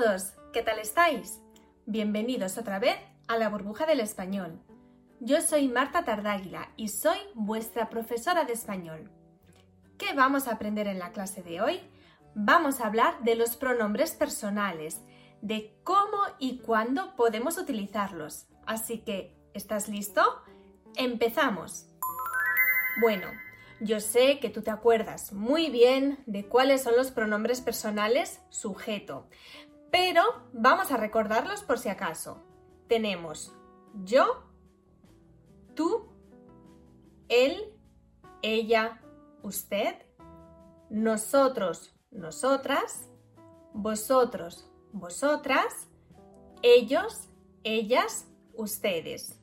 todos, ¿qué tal estáis? Bienvenidos otra vez a la burbuja del español. Yo soy Marta Tardáguila y soy vuestra profesora de español. ¿Qué vamos a aprender en la clase de hoy? Vamos a hablar de los pronombres personales, de cómo y cuándo podemos utilizarlos. Así que, ¿estás listo? ¡Empezamos! Bueno, yo sé que tú te acuerdas muy bien de cuáles son los pronombres personales sujeto, pero vamos a recordarlos por si acaso. Tenemos yo, tú, él, ella, usted, nosotros, nosotras, vosotros, vosotras, ellos, ellas, ustedes.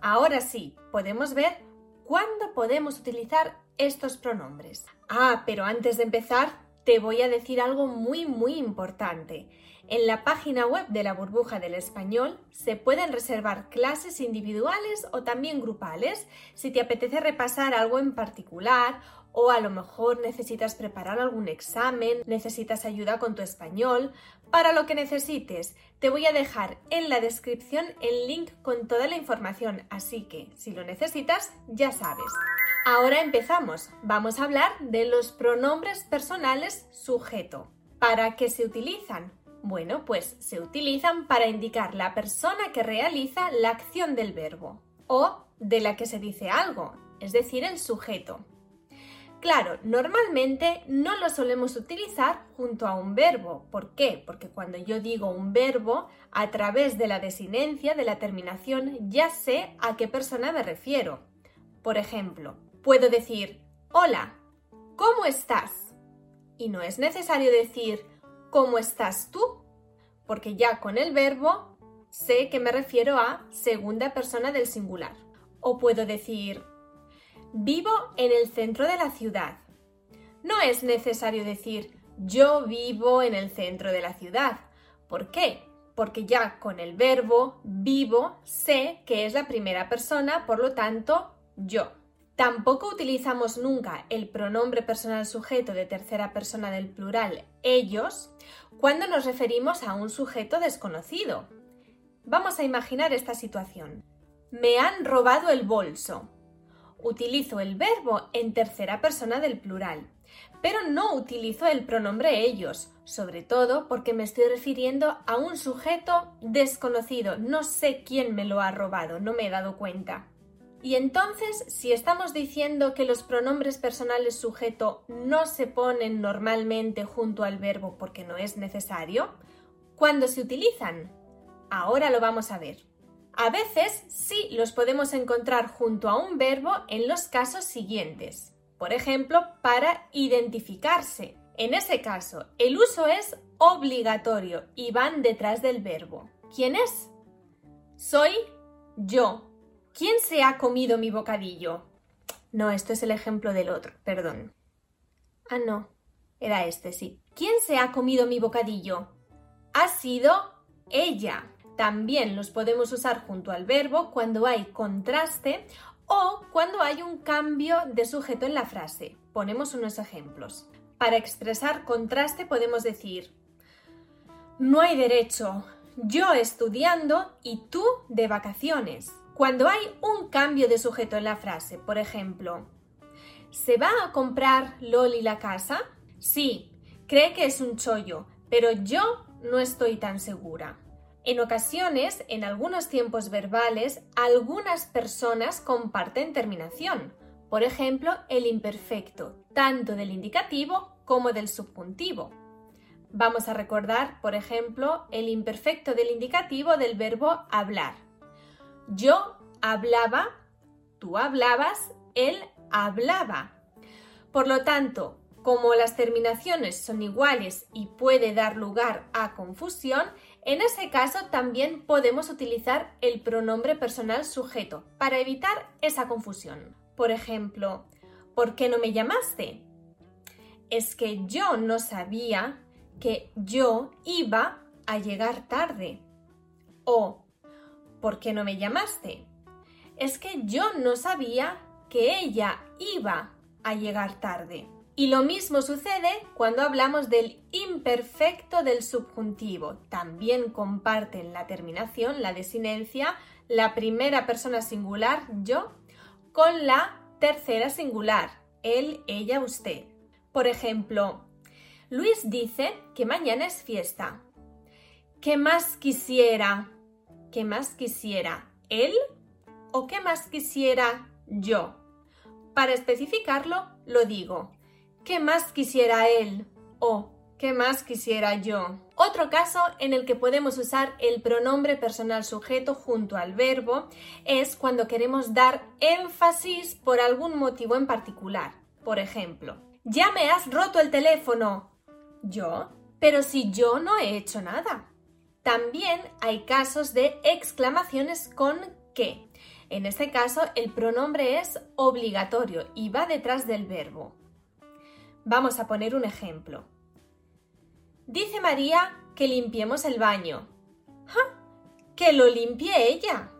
Ahora sí, podemos ver ¿Cuándo podemos utilizar estos pronombres? Ah, pero antes de empezar, te voy a decir algo muy, muy importante. En la página web de la burbuja del español se pueden reservar clases individuales o también grupales si te apetece repasar algo en particular o a lo mejor necesitas preparar algún examen, necesitas ayuda con tu español. Para lo que necesites, te voy a dejar en la descripción el link con toda la información, así que si lo necesitas, ya sabes. Ahora empezamos. Vamos a hablar de los pronombres personales sujeto. ¿Para qué se utilizan? Bueno, pues se utilizan para indicar la persona que realiza la acción del verbo o de la que se dice algo, es decir, el sujeto. Claro, normalmente no lo solemos utilizar junto a un verbo. ¿Por qué? Porque cuando yo digo un verbo, a través de la desinencia, de la terminación, ya sé a qué persona me refiero. Por ejemplo, puedo decir, hola, ¿cómo estás? Y no es necesario decir, ¿cómo estás tú? Porque ya con el verbo sé que me refiero a segunda persona del singular. O puedo decir, Vivo en el centro de la ciudad. No es necesario decir yo vivo en el centro de la ciudad. ¿Por qué? Porque ya con el verbo vivo sé que es la primera persona, por lo tanto, yo. Tampoco utilizamos nunca el pronombre personal sujeto de tercera persona del plural ellos cuando nos referimos a un sujeto desconocido. Vamos a imaginar esta situación. Me han robado el bolso utilizo el verbo en tercera persona del plural, pero no utilizo el pronombre ellos, sobre todo porque me estoy refiriendo a un sujeto desconocido, no sé quién me lo ha robado, no me he dado cuenta. Y entonces, si estamos diciendo que los pronombres personales sujeto no se ponen normalmente junto al verbo porque no es necesario, ¿cuándo se utilizan? Ahora lo vamos a ver. A veces sí los podemos encontrar junto a un verbo en los casos siguientes. Por ejemplo, para identificarse. En ese caso, el uso es obligatorio y van detrás del verbo. ¿Quién es? Soy yo. ¿Quién se ha comido mi bocadillo? No, esto es el ejemplo del otro, perdón. Ah, no. Era este, sí. ¿Quién se ha comido mi bocadillo? Ha sido ella. También los podemos usar junto al verbo cuando hay contraste o cuando hay un cambio de sujeto en la frase. Ponemos unos ejemplos. Para expresar contraste podemos decir, no hay derecho, yo estudiando y tú de vacaciones. Cuando hay un cambio de sujeto en la frase, por ejemplo, ¿se va a comprar Loli la casa? Sí, cree que es un chollo, pero yo no estoy tan segura. En ocasiones, en algunos tiempos verbales, algunas personas comparten terminación. Por ejemplo, el imperfecto, tanto del indicativo como del subjuntivo. Vamos a recordar, por ejemplo, el imperfecto del indicativo del verbo hablar. Yo hablaba, tú hablabas, él hablaba. Por lo tanto, como las terminaciones son iguales y puede dar lugar a confusión, en ese caso también podemos utilizar el pronombre personal sujeto para evitar esa confusión. Por ejemplo, ¿por qué no me llamaste? Es que yo no sabía que yo iba a llegar tarde. O ¿por qué no me llamaste? Es que yo no sabía que ella iba a llegar tarde. Y lo mismo sucede cuando hablamos del imperfecto del subjuntivo. También comparten la terminación, la desinencia, la primera persona singular, yo, con la tercera singular, él, ella, usted. Por ejemplo, Luis dice que mañana es fiesta. ¿Qué más quisiera? ¿Qué más quisiera? ¿Él? ¿O qué más quisiera yo? Para especificarlo, lo digo. ¿Qué más quisiera él? ¿O qué más quisiera yo? Otro caso en el que podemos usar el pronombre personal sujeto junto al verbo es cuando queremos dar énfasis por algún motivo en particular. Por ejemplo, ya me has roto el teléfono. ¿Yo? Pero si yo no he hecho nada. También hay casos de exclamaciones con que. En este caso, el pronombre es obligatorio y va detrás del verbo. Vamos a poner un ejemplo. Dice María que limpiemos el baño. ¡Ja! Que lo limpie ella.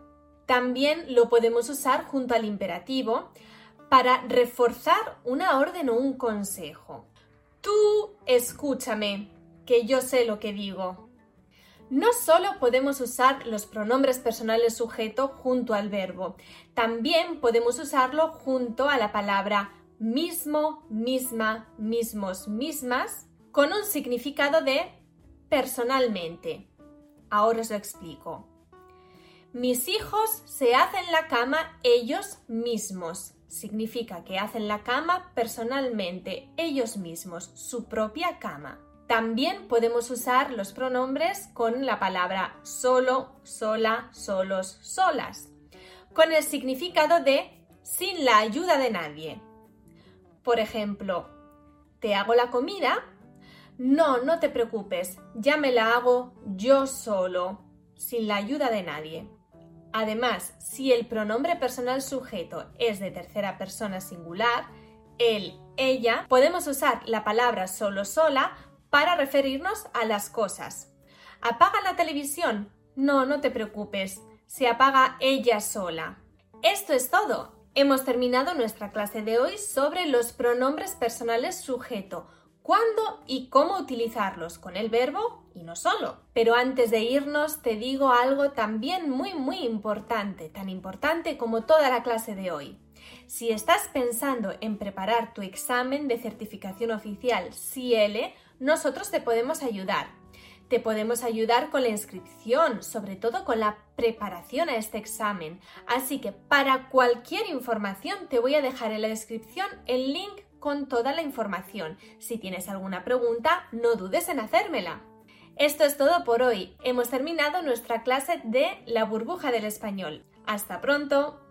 También lo podemos usar junto al imperativo para reforzar una orden o un consejo. Tú escúchame, que yo sé lo que digo. No solo podemos usar los pronombres personales sujeto junto al verbo, también podemos usarlo junto a la palabra mismo, misma, mismos, mismas, con un significado de personalmente. Ahora os lo explico. Mis hijos se hacen la cama ellos mismos. Significa que hacen la cama personalmente, ellos mismos, su propia cama. También podemos usar los pronombres con la palabra solo, sola, solos, solas, con el significado de sin la ayuda de nadie. Por ejemplo, ¿te hago la comida? No, no te preocupes, ya me la hago yo solo, sin la ayuda de nadie. Además, si el pronombre personal sujeto es de tercera persona singular, él, ella, podemos usar la palabra solo sola para referirnos a las cosas. ¿Apaga la televisión? No, no te preocupes, se apaga ella sola. Esto es todo. Hemos terminado nuestra clase de hoy sobre los pronombres personales sujeto, cuándo y cómo utilizarlos con el verbo y no solo. Pero antes de irnos te digo algo también muy muy importante, tan importante como toda la clase de hoy. Si estás pensando en preparar tu examen de certificación oficial CL, nosotros te podemos ayudar. Te podemos ayudar con la inscripción, sobre todo con la preparación a este examen. Así que para cualquier información te voy a dejar en la descripción el link con toda la información. Si tienes alguna pregunta, no dudes en hacérmela. Esto es todo por hoy. Hemos terminado nuestra clase de la burbuja del español. Hasta pronto.